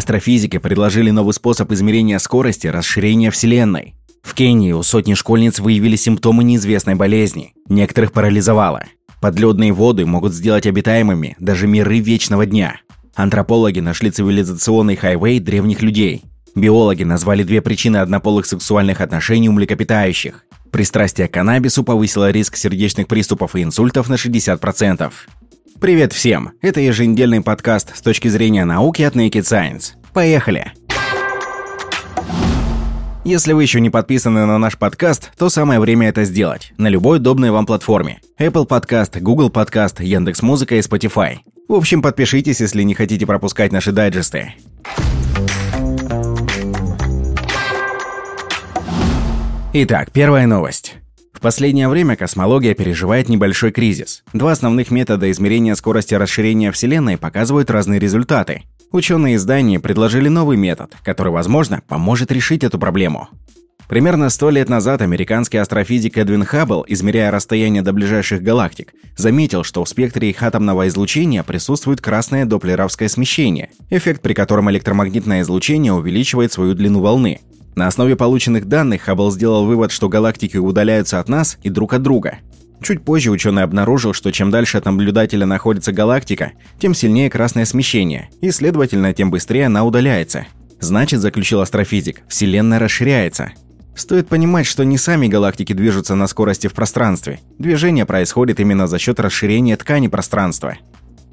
Астрофизики предложили новый способ измерения скорости расширения Вселенной. В Кении у сотни школьниц выявили симптомы неизвестной болезни. Некоторых парализовало. Подледные воды могут сделать обитаемыми даже миры вечного дня. Антропологи нашли цивилизационный хайвей древних людей. Биологи назвали две причины однополых сексуальных отношений у млекопитающих. Пристрастие к каннабису повысило риск сердечных приступов и инсультов на 60%. Привет всем! Это еженедельный подкаст с точки зрения науки от Naked Science. Поехали! Если вы еще не подписаны на наш подкаст, то самое время это сделать на любой удобной вам платформе. Apple Podcast, Google Podcast, Яндекс.Музыка и Spotify. В общем, подпишитесь, если не хотите пропускать наши дайджесты. Итак, первая новость. В последнее время космология переживает небольшой кризис. Два основных метода измерения скорости расширения Вселенной показывают разные результаты. Ученые издания предложили новый метод, который, возможно, поможет решить эту проблему. Примерно сто лет назад американский астрофизик Эдвин Хаббл, измеряя расстояние до ближайших галактик, заметил, что в спектре их атомного излучения присутствует красное доплеровское смещение, эффект при котором электромагнитное излучение увеличивает свою длину волны. На основе полученных данных Хаббл сделал вывод, что галактики удаляются от нас и друг от друга. Чуть позже ученый обнаружил, что чем дальше от наблюдателя находится галактика, тем сильнее красное смещение, и, следовательно, тем быстрее она удаляется. Значит, заключил астрофизик, Вселенная расширяется. Стоит понимать, что не сами галактики движутся на скорости в пространстве. Движение происходит именно за счет расширения ткани пространства.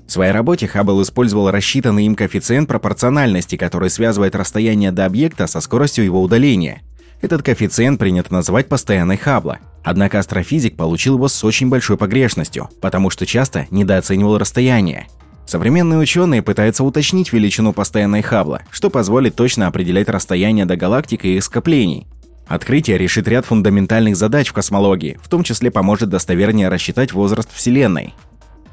В своей работе Хаббл использовал рассчитанный им коэффициент пропорциональности, который связывает расстояние до объекта со скоростью его удаления. Этот коэффициент принято называть постоянной Хаббла. Однако астрофизик получил его с очень большой погрешностью, потому что часто недооценивал расстояние. Современные ученые пытаются уточнить величину постоянной Хаббла, что позволит точно определять расстояние до галактик и их скоплений. Открытие решит ряд фундаментальных задач в космологии, в том числе поможет достовернее рассчитать возраст Вселенной.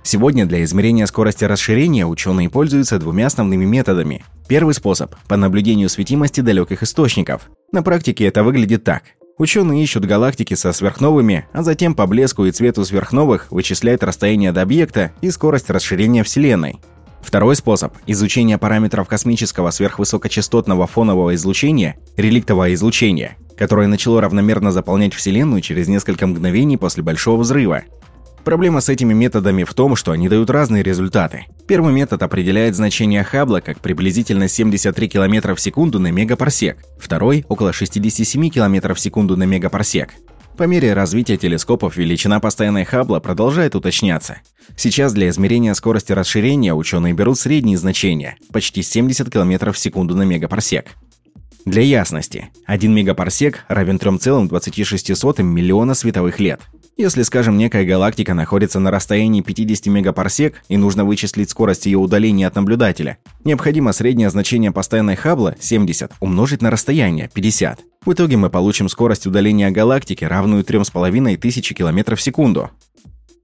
Сегодня для измерения скорости расширения ученые пользуются двумя основными методами. Первый способ – по наблюдению светимости далеких источников. На практике это выглядит так. Ученые ищут галактики со сверхновыми, а затем по блеску и цвету сверхновых вычисляют расстояние до объекта и скорость расширения Вселенной. Второй способ – изучение параметров космического сверхвысокочастотного фонового излучения, реликтового излучения, которое начало равномерно заполнять Вселенную через несколько мгновений после Большого взрыва. Проблема с этими методами в том, что они дают разные результаты. Первый метод определяет значение Хаббла как приблизительно 73 км в секунду на мегапарсек, второй – около 67 км в секунду на мегапарсек. По мере развития телескопов величина постоянной Хаббла продолжает уточняться. Сейчас для измерения скорости расширения ученые берут средние значения – почти 70 км в секунду на мегапарсек. Для ясности, 1 мегапарсек равен 3,26 миллиона световых лет – если, скажем, некая галактика находится на расстоянии 50 мегапарсек и нужно вычислить скорость ее удаления от наблюдателя, необходимо среднее значение постоянной Хаббла 70 умножить на расстояние 50. В итоге мы получим скорость удаления галактики, равную 3500 км в секунду.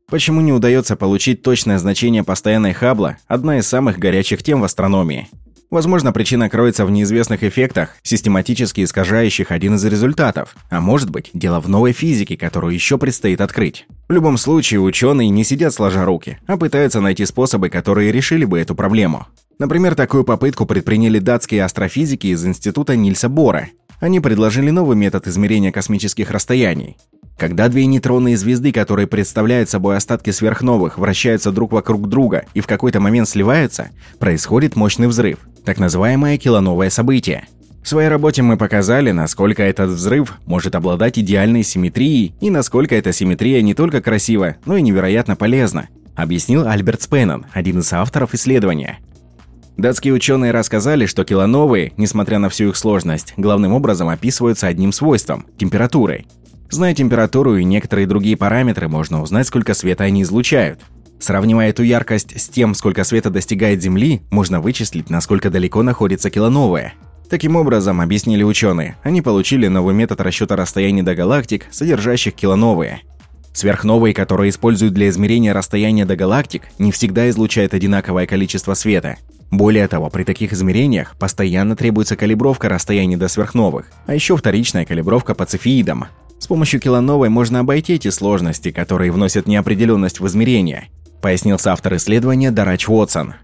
Почему не удается получить точное значение постоянной Хаббла – одна из самых горячих тем в астрономии. Возможно, причина кроется в неизвестных эффектах, систематически искажающих один из результатов. А может быть, дело в новой физике, которую еще предстоит открыть. В любом случае, ученые не сидят сложа руки, а пытаются найти способы, которые решили бы эту проблему. Например, такую попытку предприняли датские астрофизики из Института Нильса Бора. Они предложили новый метод измерения космических расстояний. Когда две нейтронные звезды, которые представляют собой остатки сверхновых, вращаются друг вокруг друга и в какой-то момент сливаются, происходит мощный взрыв, так называемое килоновое событие. В своей работе мы показали, насколько этот взрыв может обладать идеальной симметрией и насколько эта симметрия не только красива, но и невероятно полезна, объяснил Альберт Спеннон, один из авторов исследования. Датские ученые рассказали, что килоновые, несмотря на всю их сложность, главным образом описываются одним свойством – температурой. Зная температуру и некоторые другие параметры, можно узнать, сколько света они излучают. Сравнивая эту яркость с тем, сколько света достигает Земли, можно вычислить, насколько далеко находится килоновая. Таким образом, объяснили ученые, они получили новый метод расчета расстояний до галактик, содержащих килоновые. Сверхновые, которые используют для измерения расстояния до галактик, не всегда излучают одинаковое количество света. Более того, при таких измерениях постоянно требуется калибровка расстояний до сверхновых, а еще вторичная калибровка по цефеидам. С помощью килоновой можно обойти эти сложности, которые вносят неопределенность в измерения, пояснил автор исследования Дарач Уотсон.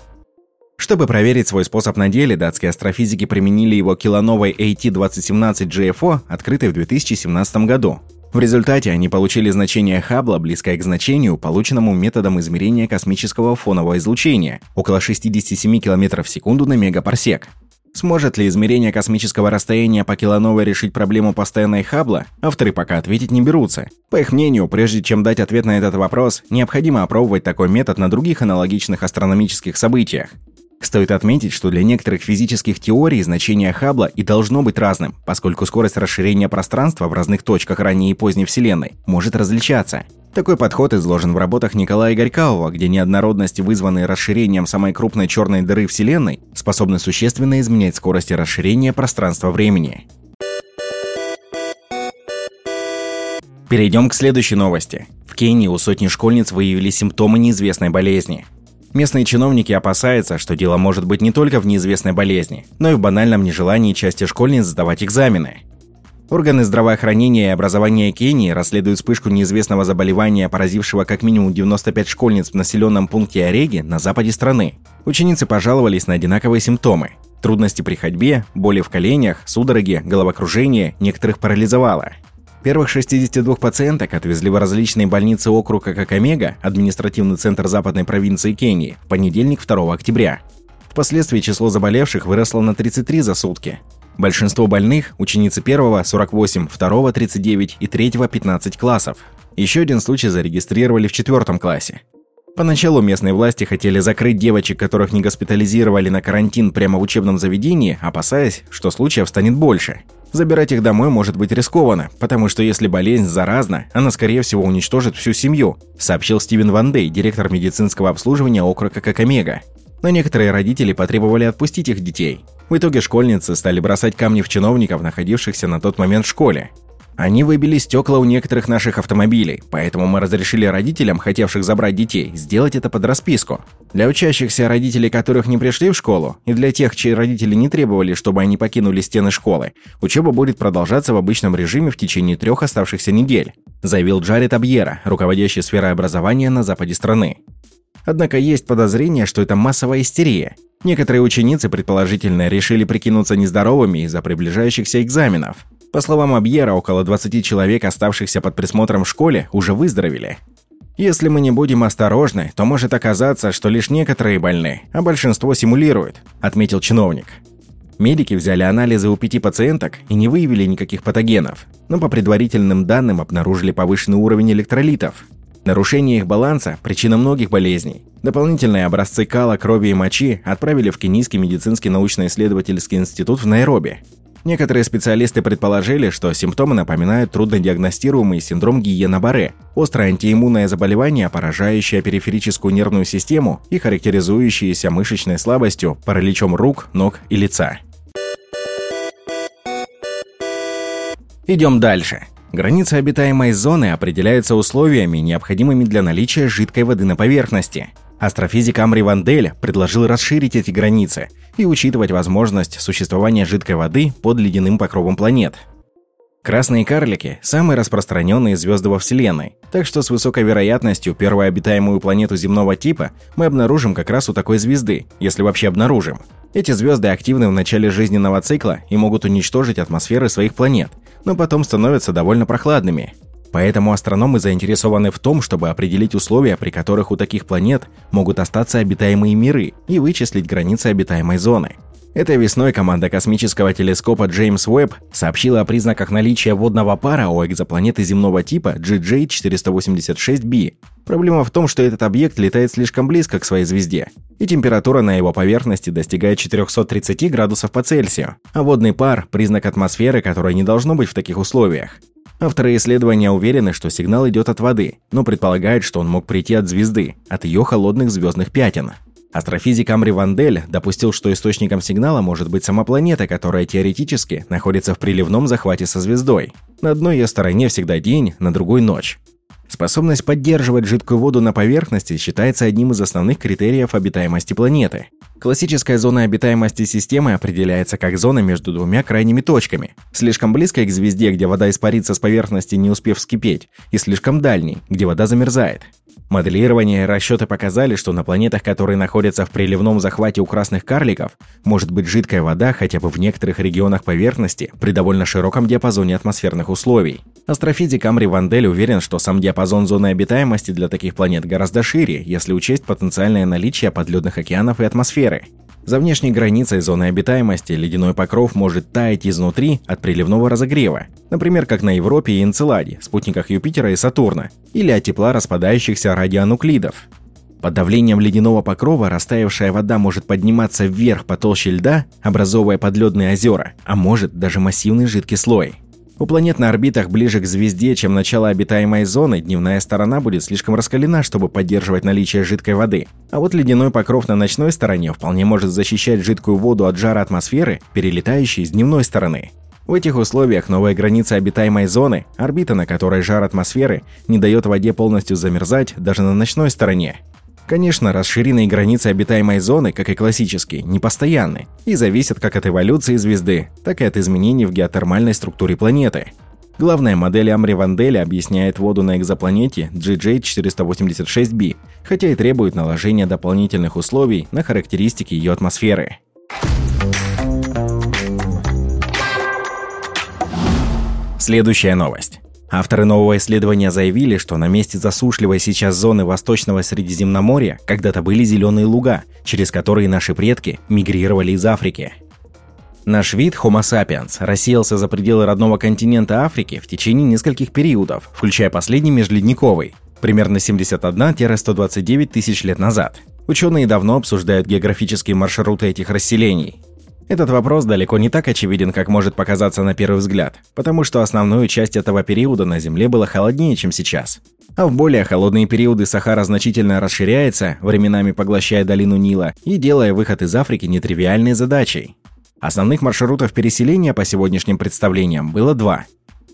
Чтобы проверить свой способ на деле, датские астрофизики применили его килоновой AT-2017 GFO, открытой в 2017 году. В результате они получили значение Хаббла, близкое к значению, полученному методом измерения космического фонового излучения, около 67 км в секунду на мегапарсек. Сможет ли измерение космического расстояния по килоновой решить проблему постоянной Хаббла, авторы пока ответить не берутся. По их мнению, прежде чем дать ответ на этот вопрос, необходимо опробовать такой метод на других аналогичных астрономических событиях. Стоит отметить, что для некоторых физических теорий значение Хаббла и должно быть разным, поскольку скорость расширения пространства в разных точках ранней и поздней Вселенной может различаться. Такой подход изложен в работах Николая Горькаова, где неоднородности, вызванные расширением самой крупной черной дыры Вселенной, способны существенно изменять скорости расширения пространства-времени. Перейдем к следующей новости. В Кении у сотни школьниц выявили симптомы неизвестной болезни. Местные чиновники опасаются, что дело может быть не только в неизвестной болезни, но и в банальном нежелании части школьниц сдавать экзамены. Органы здравоохранения и образования Кении расследуют вспышку неизвестного заболевания, поразившего как минимум 95 школьниц в населенном пункте Ореги на западе страны. Ученицы пожаловались на одинаковые симптомы. Трудности при ходьбе, боли в коленях, судороги, головокружение, некоторых парализовало. Первых 62 пациенток отвезли в различные больницы округа Какамега, административный центр западной провинции Кении, в понедельник 2 октября. Впоследствии число заболевших выросло на 33 за сутки. Большинство больных – ученицы первого – 48, второго – 39 и третьего – 15 классов. Еще один случай зарегистрировали в четвертом классе. Поначалу местные власти хотели закрыть девочек, которых не госпитализировали на карантин прямо в учебном заведении, опасаясь, что случаев станет больше. Забирать их домой может быть рискованно, потому что если болезнь заразна, она скорее всего уничтожит всю семью, сообщил Стивен Ван Дей, директор медицинского обслуживания округа Какамега. Но некоторые родители потребовали отпустить их детей. В итоге школьницы стали бросать камни в чиновников, находившихся на тот момент в школе. Они выбили стекла у некоторых наших автомобилей, поэтому мы разрешили родителям, хотевших забрать детей, сделать это под расписку. Для учащихся родителей, которых не пришли в школу, и для тех, чьи родители не требовали, чтобы они покинули стены школы, учеба будет продолжаться в обычном режиме в течение трех оставшихся недель, заявил Джаред Абьера, руководящий сферой образования на западе страны. Однако есть подозрение, что это массовая истерия, Некоторые ученицы, предположительно, решили прикинуться нездоровыми из-за приближающихся экзаменов. По словам Абьера, около 20 человек, оставшихся под присмотром в школе, уже выздоровели. Если мы не будем осторожны, то может оказаться, что лишь некоторые больны, а большинство симулируют, отметил чиновник. Медики взяли анализы у пяти пациенток и не выявили никаких патогенов, но по предварительным данным обнаружили повышенный уровень электролитов. Нарушение их баланса – причина многих болезней. Дополнительные образцы кала, крови и мочи отправили в Кенийский медицинский научно-исследовательский институт в Найроби. Некоторые специалисты предположили, что симптомы напоминают труднодиагностируемый синдром Гиена-Барре, острое антииммунное заболевание, поражающее периферическую нервную систему и характеризующееся мышечной слабостью, параличом рук, ног и лица. Идем дальше. Границы обитаемой зоны определяются условиями, необходимыми для наличия жидкой воды на поверхности. Астрофизик Амри Вандель предложил расширить эти границы и учитывать возможность существования жидкой воды под ледяным покровом планет. Красные карлики – самые распространенные звезды во Вселенной, так что с высокой вероятностью первую обитаемую планету земного типа мы обнаружим как раз у такой звезды, если вообще обнаружим. Эти звезды активны в начале жизненного цикла и могут уничтожить атмосферы своих планет, но потом становятся довольно прохладными. Поэтому астрономы заинтересованы в том, чтобы определить условия, при которых у таких планет могут остаться обитаемые миры и вычислить границы обитаемой зоны. Этой весной команда космического телескопа Джеймс Уэбб сообщила о признаках наличия водного пара у экзопланеты земного типа GJ486b. Проблема в том, что этот объект летает слишком близко к своей звезде, и температура на его поверхности достигает 430 градусов по Цельсию, а водный пар – признак атмосферы, которой не должно быть в таких условиях. Авторы исследования уверены, что сигнал идет от воды, но предполагают, что он мог прийти от звезды, от ее холодных звездных пятен. Астрофизик Амри Вандель допустил, что источником сигнала может быть сама планета, которая теоретически находится в приливном захвате со звездой. На одной ее стороне всегда день, на другой – ночь. Способность поддерживать жидкую воду на поверхности считается одним из основных критериев обитаемости планеты. Классическая зона обитаемости системы определяется как зона между двумя крайними точками. Слишком близкой к звезде, где вода испарится с поверхности, не успев вскипеть, и слишком дальней, где вода замерзает. Моделирование и расчеты показали, что на планетах, которые находятся в приливном захвате у красных карликов, может быть жидкая вода хотя бы в некоторых регионах поверхности при довольно широком диапазоне атмосферных условий. Астрофизик Амри Вандель уверен, что сам диапазон зоны обитаемости для таких планет гораздо шире, если учесть потенциальное наличие подледных океанов и атмосферы. За внешней границей зоны обитаемости ледяной покров может таять изнутри от приливного разогрева, например, как на Европе и Энцеладе, спутниках Юпитера и Сатурна, или от тепла распадающихся радионуклидов. Под давлением ледяного покрова растаявшая вода может подниматься вверх по толще льда, образовывая подледные озера, а может даже массивный жидкий слой – у планет на орбитах ближе к звезде, чем начало обитаемой зоны, дневная сторона будет слишком раскалена, чтобы поддерживать наличие жидкой воды. А вот ледяной покров на ночной стороне вполне может защищать жидкую воду от жара атмосферы, перелетающей с дневной стороны. В этих условиях новая граница обитаемой зоны, орбита, на которой жар атмосферы, не дает воде полностью замерзать даже на ночной стороне. Конечно, расширенные границы обитаемой зоны, как и классические, не постоянны и зависят как от эволюции звезды, так и от изменений в геотермальной структуре планеты. Главная модель Амри Ванделя объясняет воду на экзопланете GJ486b, хотя и требует наложения дополнительных условий на характеристики ее атмосферы. Следующая новость. Авторы нового исследования заявили, что на месте засушливой сейчас зоны Восточного Средиземноморья когда-то были зеленые луга, через которые наши предки мигрировали из Африки. Наш вид Homo sapiens рассеялся за пределы родного континента Африки в течение нескольких периодов, включая последний межледниковый, примерно 71-129 тысяч лет назад. Ученые давно обсуждают географические маршруты этих расселений. Этот вопрос далеко не так очевиден, как может показаться на первый взгляд, потому что основную часть этого периода на Земле было холоднее, чем сейчас. А в более холодные периоды Сахара значительно расширяется, временами поглощая долину Нила и делая выход из Африки нетривиальной задачей. Основных маршрутов переселения по сегодняшним представлениям было два.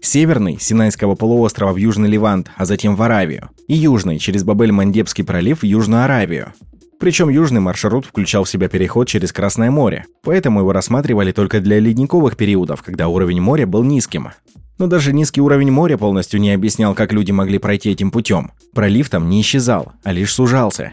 Северный – Синайского полуострова в Южный Ливант, а затем в Аравию, и южный – через Бабель-Мандебский пролив в Южную Аравию. Причем южный маршрут включал в себя переход через Красное море, поэтому его рассматривали только для ледниковых периодов, когда уровень моря был низким. Но даже низкий уровень моря полностью не объяснял, как люди могли пройти этим путем. Пролив там не исчезал, а лишь сужался.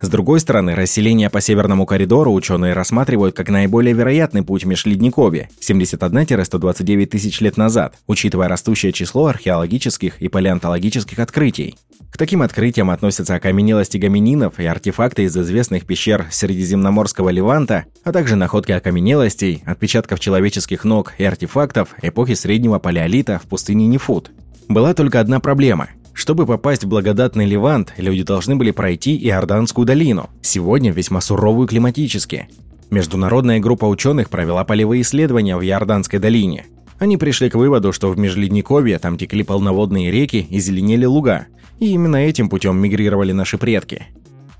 С другой стороны, расселение по Северному коридору ученые рассматривают как наиболее вероятный путь межледниковья – 71-129 тысяч лет назад, учитывая растущее число археологических и палеонтологических открытий. К таким открытиям относятся окаменелости гомининов и артефакты из известных пещер Средиземноморского Леванта, а также находки окаменелостей, отпечатков человеческих ног и артефактов эпохи Среднего Палеолита в пустыне Нефут. Была только одна проблема – чтобы попасть в благодатный Левант, люди должны были пройти Иорданскую долину, сегодня весьма суровую климатически. Международная группа ученых провела полевые исследования в Иорданской долине. Они пришли к выводу, что в Межледниковье там текли полноводные реки и зеленели луга, и именно этим путем мигрировали наши предки.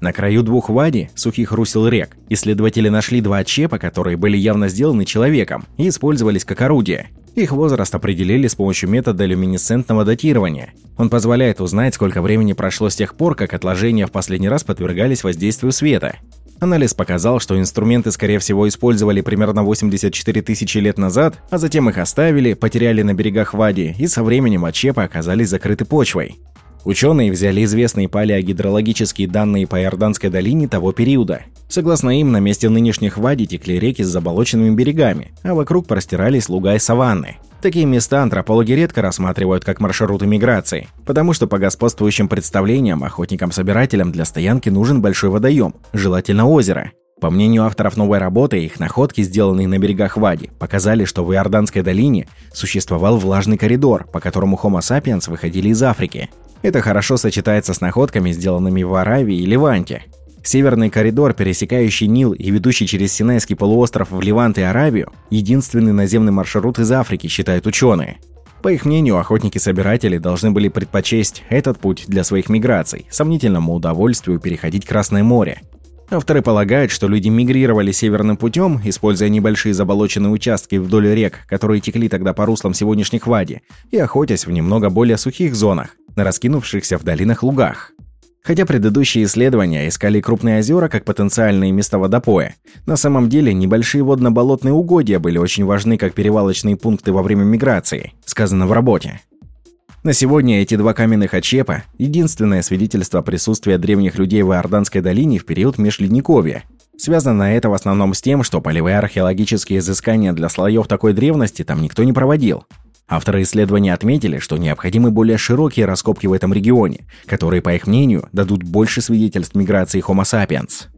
На краю двух вади, сухих русел рек, исследователи нашли два чепа, которые были явно сделаны человеком и использовались как орудие. Их возраст определили с помощью метода люминесцентного датирования. Он позволяет узнать, сколько времени прошло с тех пор, как отложения в последний раз подвергались воздействию света. Анализ показал, что инструменты, скорее всего, использовали примерно 84 тысячи лет назад, а затем их оставили, потеряли на берегах Вади и со временем от чепа оказались закрыты почвой. Ученые взяли известные палеогидрологические данные по Иорданской долине того периода. Согласно им, на месте нынешних вади текли реки с заболоченными берегами, а вокруг простирались луга и саванны. Такие места антропологи редко рассматривают как маршруты миграции, потому что по господствующим представлениям охотникам-собирателям для стоянки нужен большой водоем, желательно озеро. По мнению авторов новой работы, их находки, сделанные на берегах Вади, показали, что в Иорданской долине существовал влажный коридор, по которому Homo sapiens выходили из Африки. Это хорошо сочетается с находками, сделанными в Аравии и Ливанте. Северный коридор, пересекающий Нил и ведущий через Синайский полуостров в Ливант и Аравию, единственный наземный маршрут из Африки, считают ученые. По их мнению, охотники-собиратели должны были предпочесть этот путь для своих миграций, сомнительному удовольствию переходить Красное море. Авторы полагают, что люди мигрировали северным путем, используя небольшие заболоченные участки вдоль рек, которые текли тогда по руслам сегодняшних Вади, и охотясь в немного более сухих зонах, на раскинувшихся в долинах лугах. Хотя предыдущие исследования искали крупные озера как потенциальные места водопоя, на самом деле небольшие водно-болотные угодья были очень важны как перевалочные пункты во время миграции, сказано в работе. На сегодня эти два каменных отчепа – единственное свидетельство присутствия древних людей в Иорданской долине в период Межледниковья. Связано это в основном с тем, что полевые археологические изыскания для слоев такой древности там никто не проводил. Авторы исследования отметили, что необходимы более широкие раскопки в этом регионе, которые, по их мнению, дадут больше свидетельств миграции Homo sapiens.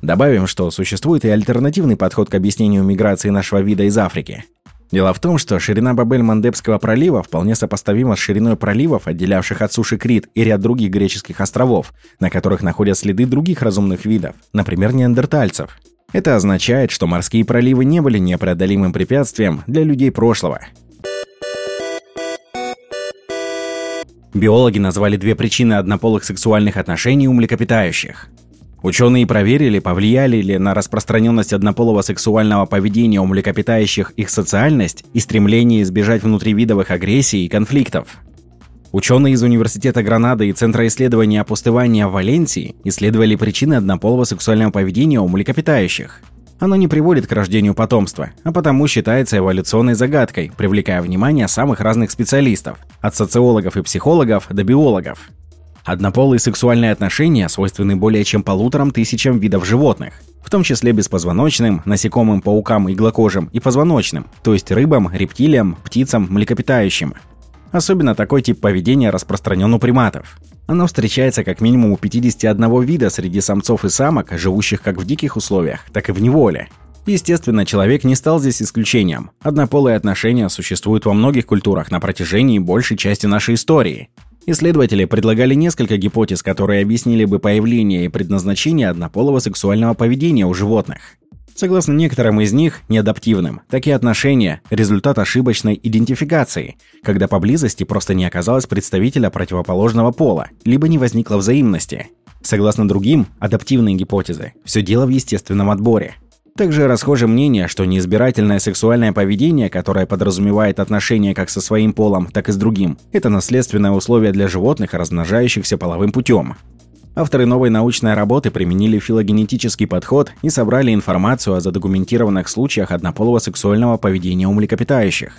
Добавим, что существует и альтернативный подход к объяснению миграции нашего вида из Африки. Дело в том, что ширина Бабель-Мандебского пролива вполне сопоставима с шириной проливов, отделявших от суши Крит и ряд других греческих островов, на которых находят следы других разумных видов, например, неандертальцев. Это означает, что морские проливы не были непреодолимым препятствием для людей прошлого. Биологи назвали две причины однополых сексуальных отношений у млекопитающих. Ученые проверили, повлияли ли на распространенность однополого сексуального поведения у млекопитающих их социальность и стремление избежать внутривидовых агрессий и конфликтов. Ученые из Университета Гранады и Центра исследования опустывания в Валенсии исследовали причины однополого сексуального поведения у млекопитающих. Оно не приводит к рождению потомства, а потому считается эволюционной загадкой, привлекая внимание самых разных специалистов, от социологов и психологов до биологов. Однополые сексуальные отношения свойственны более чем полуторам тысячам видов животных, в том числе беспозвоночным, насекомым, паукам, иглокожим и позвоночным, то есть рыбам, рептилиям, птицам, млекопитающим. Особенно такой тип поведения распространен у приматов. Оно встречается как минимум у 51 вида среди самцов и самок, живущих как в диких условиях, так и в неволе. Естественно, человек не стал здесь исключением. Однополые отношения существуют во многих культурах на протяжении большей части нашей истории. Исследователи предлагали несколько гипотез, которые объяснили бы появление и предназначение однополого сексуального поведения у животных. Согласно некоторым из них, неадаптивным, такие отношения – результат ошибочной идентификации, когда поблизости просто не оказалось представителя противоположного пола, либо не возникло взаимности. Согласно другим, адаптивные гипотезы – все дело в естественном отборе – также расхоже мнение, что неизбирательное сексуальное поведение, которое подразумевает отношения как со своим полом, так и с другим, это наследственное условие для животных, размножающихся половым путем. Авторы новой научной работы применили филогенетический подход и собрали информацию о задокументированных случаях однополого сексуального поведения у млекопитающих.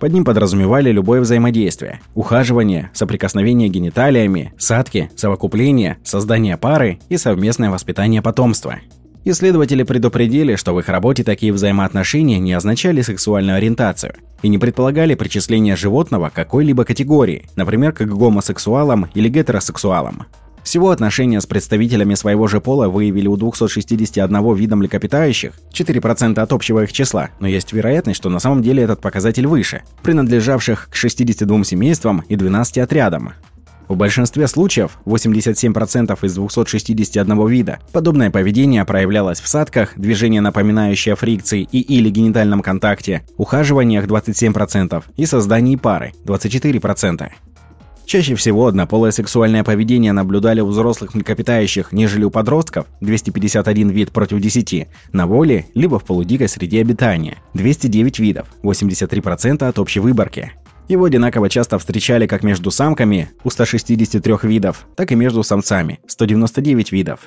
Под ним подразумевали любое взаимодействие – ухаживание, соприкосновение гениталиями, садки, совокупление, создание пары и совместное воспитание потомства – Исследователи предупредили, что в их работе такие взаимоотношения не означали сексуальную ориентацию и не предполагали причисление животного к какой-либо категории, например, как гомосексуалам или гетеросексуалам. Всего отношения с представителями своего же пола выявили у 261 вида млекопитающих, 4% от общего их числа, но есть вероятность, что на самом деле этот показатель выше, принадлежавших к 62 семействам и 12 отрядам. В большинстве случаев, 87% из 261 вида, подобное поведение проявлялось в садках, движение напоминающее фрикции и или генитальном контакте, ухаживаниях 27% и создании пары 24%. Чаще всего однополое сексуальное поведение наблюдали у взрослых млекопитающих, нежели у подростков, 251 вид против 10, на воле, либо в полудикой среде обитания, 209 видов, 83% от общей выборки. Его одинаково часто встречали как между самками у 163 видов, так и между самцами 199 видов.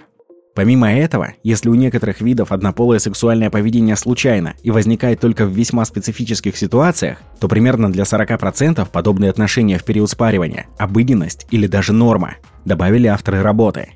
Помимо этого, если у некоторых видов однополое сексуальное поведение случайно и возникает только в весьма специфических ситуациях, то примерно для 40% подобные отношения в период спаривания – обыденность или даже норма, добавили авторы работы.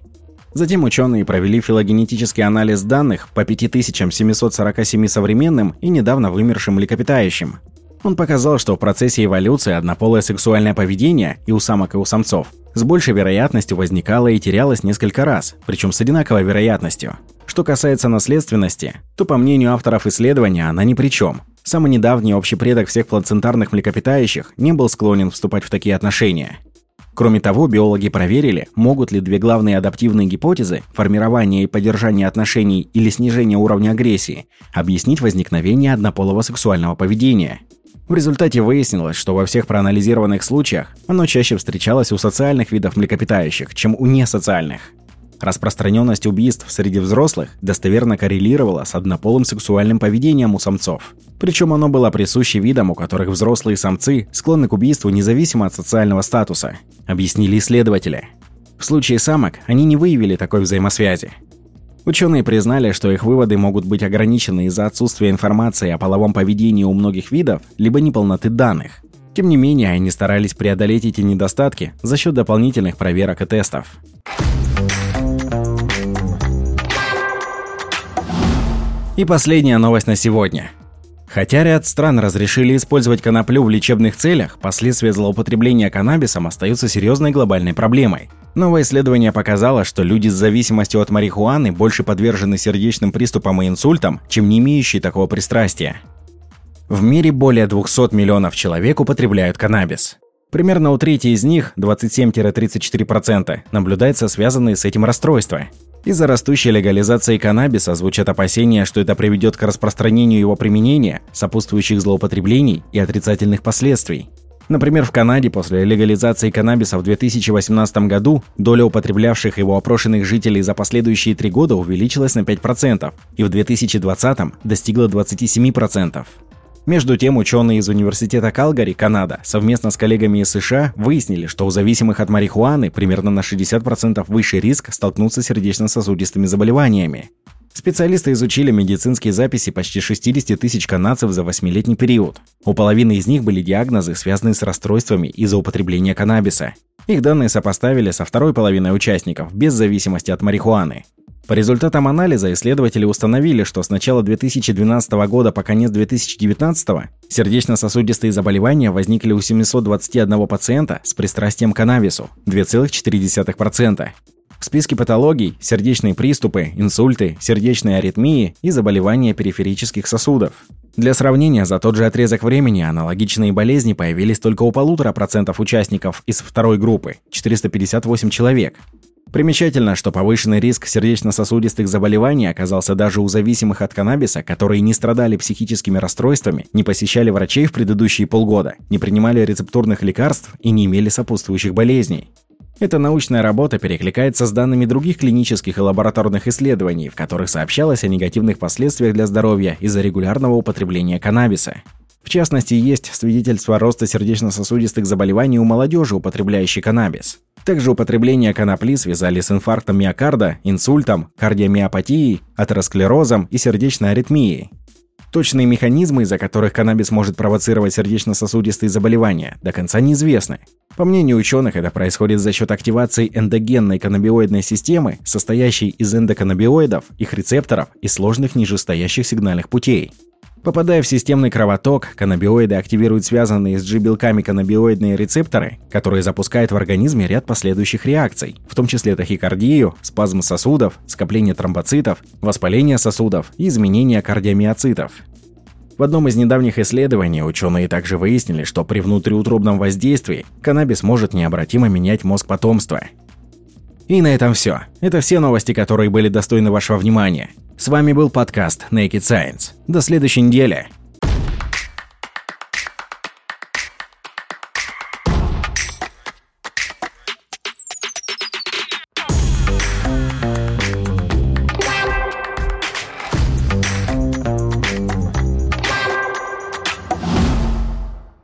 Затем ученые провели филогенетический анализ данных по 5747 современным и недавно вымершим млекопитающим, он показал, что в процессе эволюции однополое сексуальное поведение и у самок, и у самцов с большей вероятностью возникало и терялось несколько раз, причем с одинаковой вероятностью. Что касается наследственности, то, по мнению авторов исследования, она ни при чем. Самый недавний общий предок всех плацентарных млекопитающих не был склонен вступать в такие отношения. Кроме того, биологи проверили, могут ли две главные адаптивные гипотезы – формирование и поддержание отношений или снижение уровня агрессии – объяснить возникновение однополого сексуального поведения – в результате выяснилось, что во всех проанализированных случаях оно чаще встречалось у социальных видов млекопитающих, чем у несоциальных. Распространенность убийств среди взрослых достоверно коррелировала с однополым сексуальным поведением у самцов. Причем оно было присуще видам, у которых взрослые самцы склонны к убийству независимо от социального статуса, объяснили исследователи. В случае самок они не выявили такой взаимосвязи. Ученые признали, что их выводы могут быть ограничены из-за отсутствия информации о половом поведении у многих видов, либо неполноты данных. Тем не менее, они старались преодолеть эти недостатки за счет дополнительных проверок и тестов. И последняя новость на сегодня. Хотя ряд стран разрешили использовать коноплю в лечебных целях, последствия злоупотребления каннабисом остаются серьезной глобальной проблемой. Новое исследование показало, что люди с зависимостью от марихуаны больше подвержены сердечным приступам и инсультам, чем не имеющие такого пристрастия. В мире более 200 миллионов человек употребляют каннабис. Примерно у трети из них, 27-34%, наблюдается связанные с этим расстройства. Из-за растущей легализации каннабиса звучат опасения, что это приведет к распространению его применения, сопутствующих злоупотреблений и отрицательных последствий. Например, в Канаде после легализации каннабиса в 2018 году доля употреблявших его опрошенных жителей за последующие три года увеличилась на 5% и в 2020 достигла 27%. Между тем, ученые из Университета Калгари, Канада, совместно с коллегами из США выяснили, что у зависимых от марихуаны примерно на 60% выше риск столкнуться с сердечно-сосудистыми заболеваниями. Специалисты изучили медицинские записи почти 60 тысяч канадцев за 8-летний период. У половины из них были диагнозы, связанные с расстройствами из-за употребления каннабиса. Их данные сопоставили со второй половиной участников, без зависимости от марихуаны. По результатам анализа исследователи установили, что с начала 2012 года по конец 2019 сердечно-сосудистые заболевания возникли у 721 пациента с пристрастием к каннабису – 2,4%. В списке патологий – сердечные приступы, инсульты, сердечные аритмии и заболевания периферических сосудов. Для сравнения, за тот же отрезок времени аналогичные болезни появились только у полутора процентов участников из второй группы – 458 человек. Примечательно, что повышенный риск сердечно-сосудистых заболеваний оказался даже у зависимых от каннабиса, которые не страдали психическими расстройствами, не посещали врачей в предыдущие полгода, не принимали рецептурных лекарств и не имели сопутствующих болезней. Эта научная работа перекликается с данными других клинических и лабораторных исследований, в которых сообщалось о негативных последствиях для здоровья из-за регулярного употребления каннабиса. В частности, есть свидетельство роста сердечно-сосудистых заболеваний у молодежи, употребляющей каннабис. Также употребление конопли связали с инфарктом миокарда, инсультом, кардиомиопатией, атеросклерозом и сердечной аритмией. Точные механизмы, из-за которых каннабис может провоцировать сердечно-сосудистые заболевания, до конца неизвестны. По мнению ученых, это происходит за счет активации эндогенной каннабиоидной системы, состоящей из эндоканнабиоидов, их рецепторов и сложных нижестоящих сигнальных путей. Попадая в системный кровоток, каннабиоиды активируют связанные с G-белками каннабиоидные рецепторы, которые запускают в организме ряд последующих реакций, в том числе тахикардию, спазм сосудов, скопление тромбоцитов, воспаление сосудов и изменение кардиомиоцитов. В одном из недавних исследований ученые также выяснили, что при внутриутробном воздействии каннабис может необратимо менять мозг потомства. И на этом все. Это все новости, которые были достойны вашего внимания. С вами был подкаст Naked Science. До следующей недели.